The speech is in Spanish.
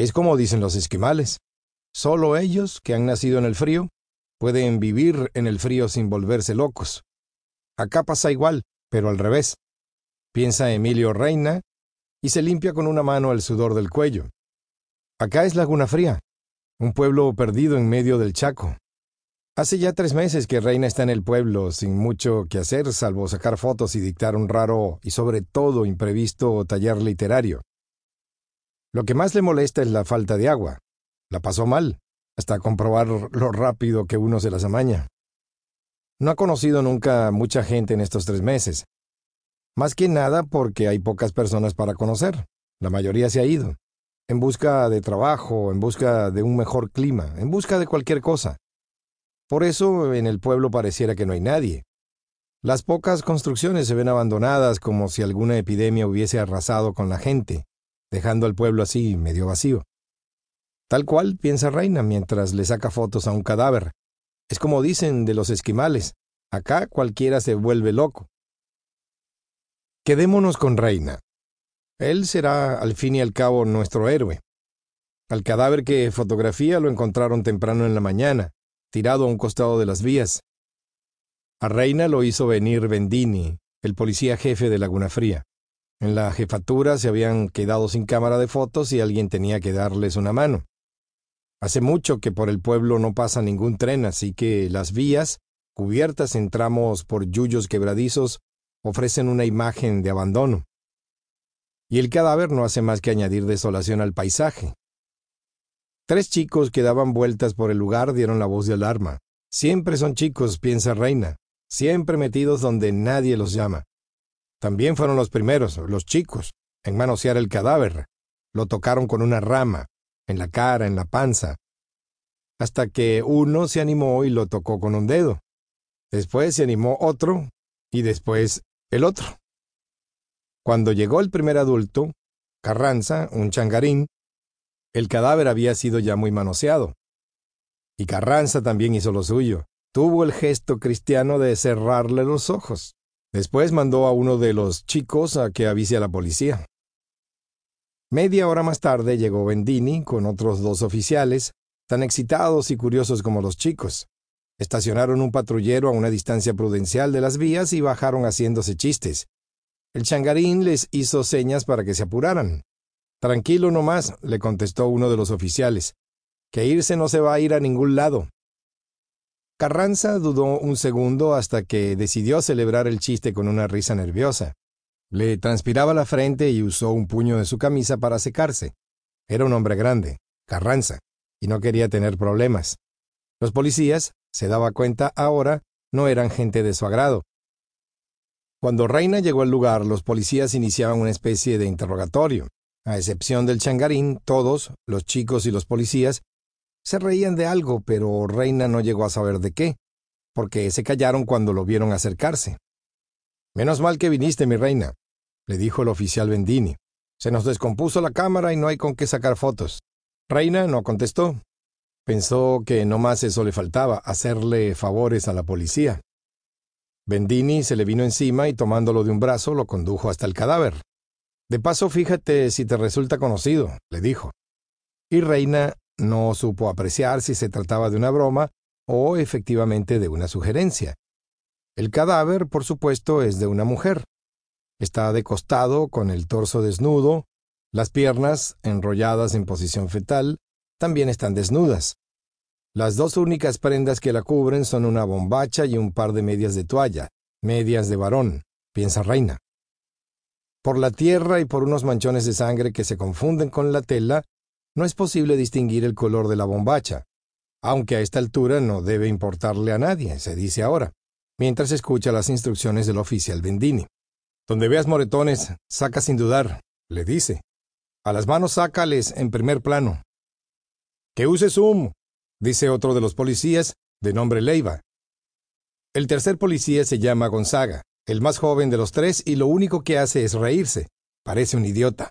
Es como dicen los esquimales. Solo ellos, que han nacido en el frío, pueden vivir en el frío sin volverse locos. Acá pasa igual, pero al revés. Piensa Emilio Reina y se limpia con una mano el sudor del cuello. Acá es Laguna Fría, un pueblo perdido en medio del Chaco. Hace ya tres meses que Reina está en el pueblo, sin mucho que hacer, salvo sacar fotos y dictar un raro y sobre todo imprevisto taller literario. Lo que más le molesta es la falta de agua. La pasó mal, hasta comprobar lo rápido que uno se las amaña. No ha conocido nunca mucha gente en estos tres meses. Más que nada porque hay pocas personas para conocer. La mayoría se ha ido. En busca de trabajo, en busca de un mejor clima, en busca de cualquier cosa. Por eso en el pueblo pareciera que no hay nadie. Las pocas construcciones se ven abandonadas como si alguna epidemia hubiese arrasado con la gente, dejando al pueblo así medio vacío. Tal cual piensa Reina mientras le saca fotos a un cadáver. Es como dicen de los esquimales, acá cualquiera se vuelve loco. Quedémonos con Reina. Él será, al fin y al cabo, nuestro héroe. Al cadáver que fotografía lo encontraron temprano en la mañana, tirado a un costado de las vías. A Reina lo hizo venir Bendini, el policía jefe de Laguna Fría. En la jefatura se habían quedado sin cámara de fotos y alguien tenía que darles una mano. Hace mucho que por el pueblo no pasa ningún tren, así que las vías, cubiertas en tramos por yuyos quebradizos, ofrecen una imagen de abandono. Y el cadáver no hace más que añadir desolación al paisaje. Tres chicos que daban vueltas por el lugar dieron la voz de alarma. Siempre son chicos, piensa Reina, siempre metidos donde nadie los llama. También fueron los primeros, los chicos, en manosear el cadáver. Lo tocaron con una rama, en la cara, en la panza, hasta que uno se animó y lo tocó con un dedo. Después se animó otro, y después el otro. Cuando llegó el primer adulto, Carranza, un changarín, el cadáver había sido ya muy manoseado. Y Carranza también hizo lo suyo. Tuvo el gesto cristiano de cerrarle los ojos. Después mandó a uno de los chicos a que avise a la policía. Media hora más tarde llegó Bendini con otros dos oficiales, tan excitados y curiosos como los chicos. Estacionaron un patrullero a una distancia prudencial de las vías y bajaron haciéndose chistes. El changarín les hizo señas para que se apuraran. Tranquilo nomás, le contestó uno de los oficiales, que irse no se va a ir a ningún lado. Carranza dudó un segundo hasta que decidió celebrar el chiste con una risa nerviosa. Le transpiraba la frente y usó un puño de su camisa para secarse. Era un hombre grande, Carranza, y no quería tener problemas. Los policías, se daba cuenta ahora, no eran gente de su agrado. Cuando Reina llegó al lugar, los policías iniciaban una especie de interrogatorio. A excepción del changarín, todos, los chicos y los policías, se reían de algo, pero Reina no llegó a saber de qué, porque se callaron cuando lo vieron acercarse. Menos mal que viniste, mi reina, le dijo el oficial Bendini. Se nos descompuso la cámara y no hay con qué sacar fotos. Reina no contestó, Pensó que no más eso le faltaba, hacerle favores a la policía. Bendini se le vino encima y tomándolo de un brazo lo condujo hasta el cadáver. De paso, fíjate si te resulta conocido, le dijo. Y Reina no supo apreciar si se trataba de una broma o efectivamente de una sugerencia. El cadáver, por supuesto, es de una mujer. Está de costado, con el torso desnudo, las piernas enrolladas en posición fetal, también están desnudas. Las dos únicas prendas que la cubren son una bombacha y un par de medias de toalla, medias de varón, piensa Reina. Por la tierra y por unos manchones de sangre que se confunden con la tela, no es posible distinguir el color de la bombacha, aunque a esta altura no debe importarle a nadie, se dice ahora, mientras escucha las instrucciones del oficial Bendini. Donde veas moretones, saca sin dudar, le dice. A las manos sácales en primer plano. Que use zoom, dice otro de los policías, de nombre Leiva. El tercer policía se llama Gonzaga, el más joven de los tres, y lo único que hace es reírse. Parece un idiota.